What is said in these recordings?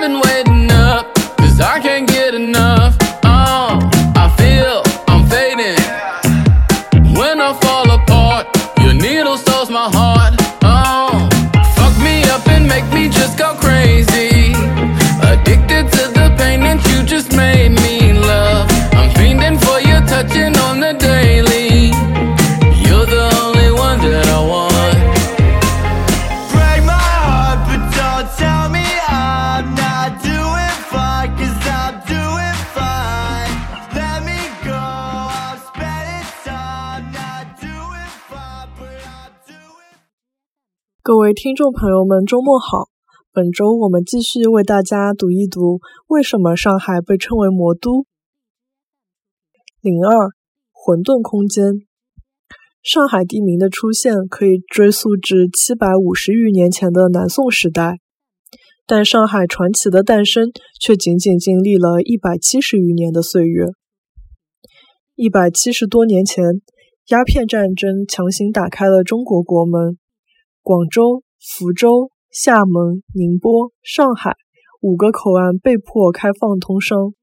I've been waiting up, cause I can't get 各位听众朋友们，周末好！本周我们继续为大家读一读为什么上海被称为魔都。零二，混沌空间。上海地名的出现可以追溯至七百五十余年前的南宋时代，但上海传奇的诞生却仅仅经历了一百七十余年的岁月。一百七十多年前，鸦片战争强行打开了中国国门。广州、福州、厦门、宁波、上海五个口岸被迫开放通商，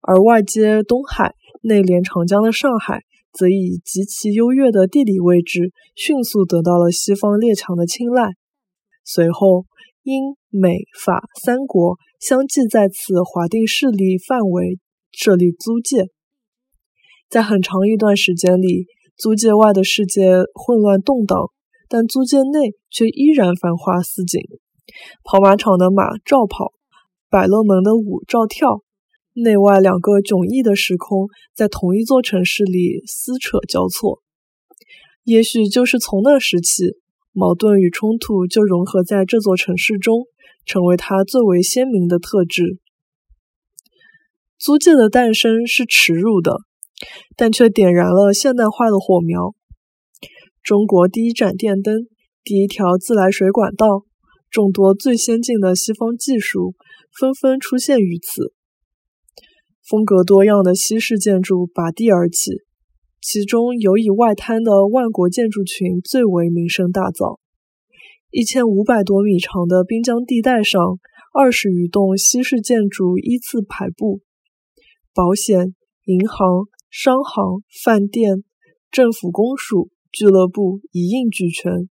而外接东海、内连长江的上海，则以极其优越的地理位置，迅速得到了西方列强的青睐。随后，英、美、法三国相继在此划定势力范围，设立租界。在很长一段时间里，租界外的世界混乱动荡。但租界内却依然繁花似锦，跑马场的马照跑，百乐门的舞照跳，内外两个迥异的时空在同一座城市里撕扯交错。也许就是从那时起，矛盾与冲突就融合在这座城市中，成为它最为鲜明的特质。租界的诞生是耻辱的，但却点燃了现代化的火苗。中国第一盏电灯，第一条自来水管道，众多最先进的西方技术纷纷出现于此。风格多样的西式建筑拔地而起，其中有以外滩的万国建筑群最为名声大噪。一千五百多米长的滨江地带上，二十余栋西式建筑依次排布，保险、银行、商行、饭店、政府公署。俱乐部一应俱全，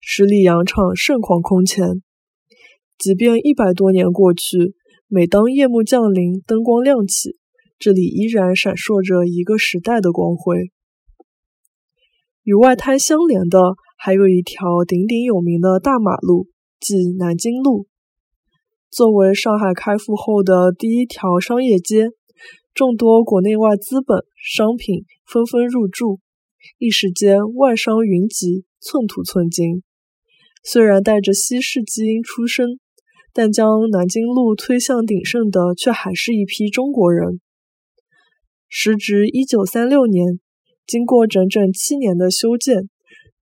十里洋场盛况空前。即便一百多年过去，每当夜幕降临，灯光亮起，这里依然闪烁着一个时代的光辉。与外滩相连的，还有一条鼎鼎有名的大马路，即南京路。作为上海开埠后的第一条商业街，众多国内外资本、商品纷纷入驻。一时间，万商云集，寸土寸金。虽然带着西式基因出生，但将南京路推向鼎盛的，却还是一批中国人。时值一九三六年，经过整整七年的修建，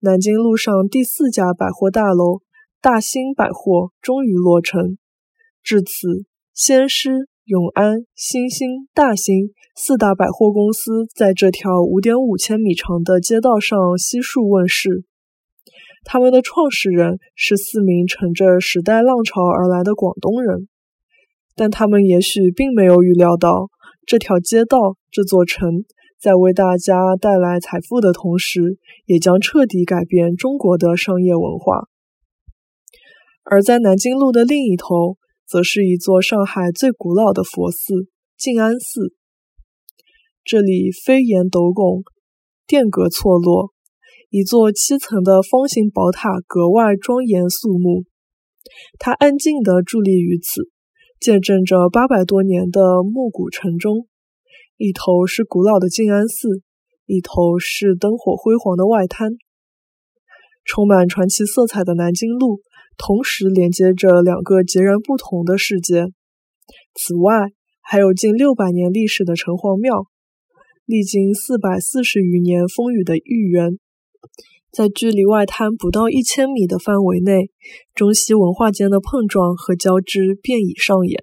南京路上第四家百货大楼——大兴百货终于落成。至此，先师。永安、新兴、大兴四大百货公司在这条五点五千米长的街道上悉数问世。他们的创始人是四名乘着时代浪潮而来的广东人，但他们也许并没有预料到，这条街道、这座城在为大家带来财富的同时，也将彻底改变中国的商业文化。而在南京路的另一头。则是一座上海最古老的佛寺——静安寺。这里飞檐斗拱，殿阁错落，一座七层的方形宝塔格外庄严肃穆。它安静地伫立于此，见证着八百多年的暮鼓晨钟。一头是古老的静安寺，一头是灯火辉煌的外滩，充满传奇色彩的南京路。同时连接着两个截然不同的世界。此外，还有近六百年历史的城隍庙，历经四百四十余年风雨的豫园，在距离外滩不到一千米的范围内，中西文化间的碰撞和交织便已上演。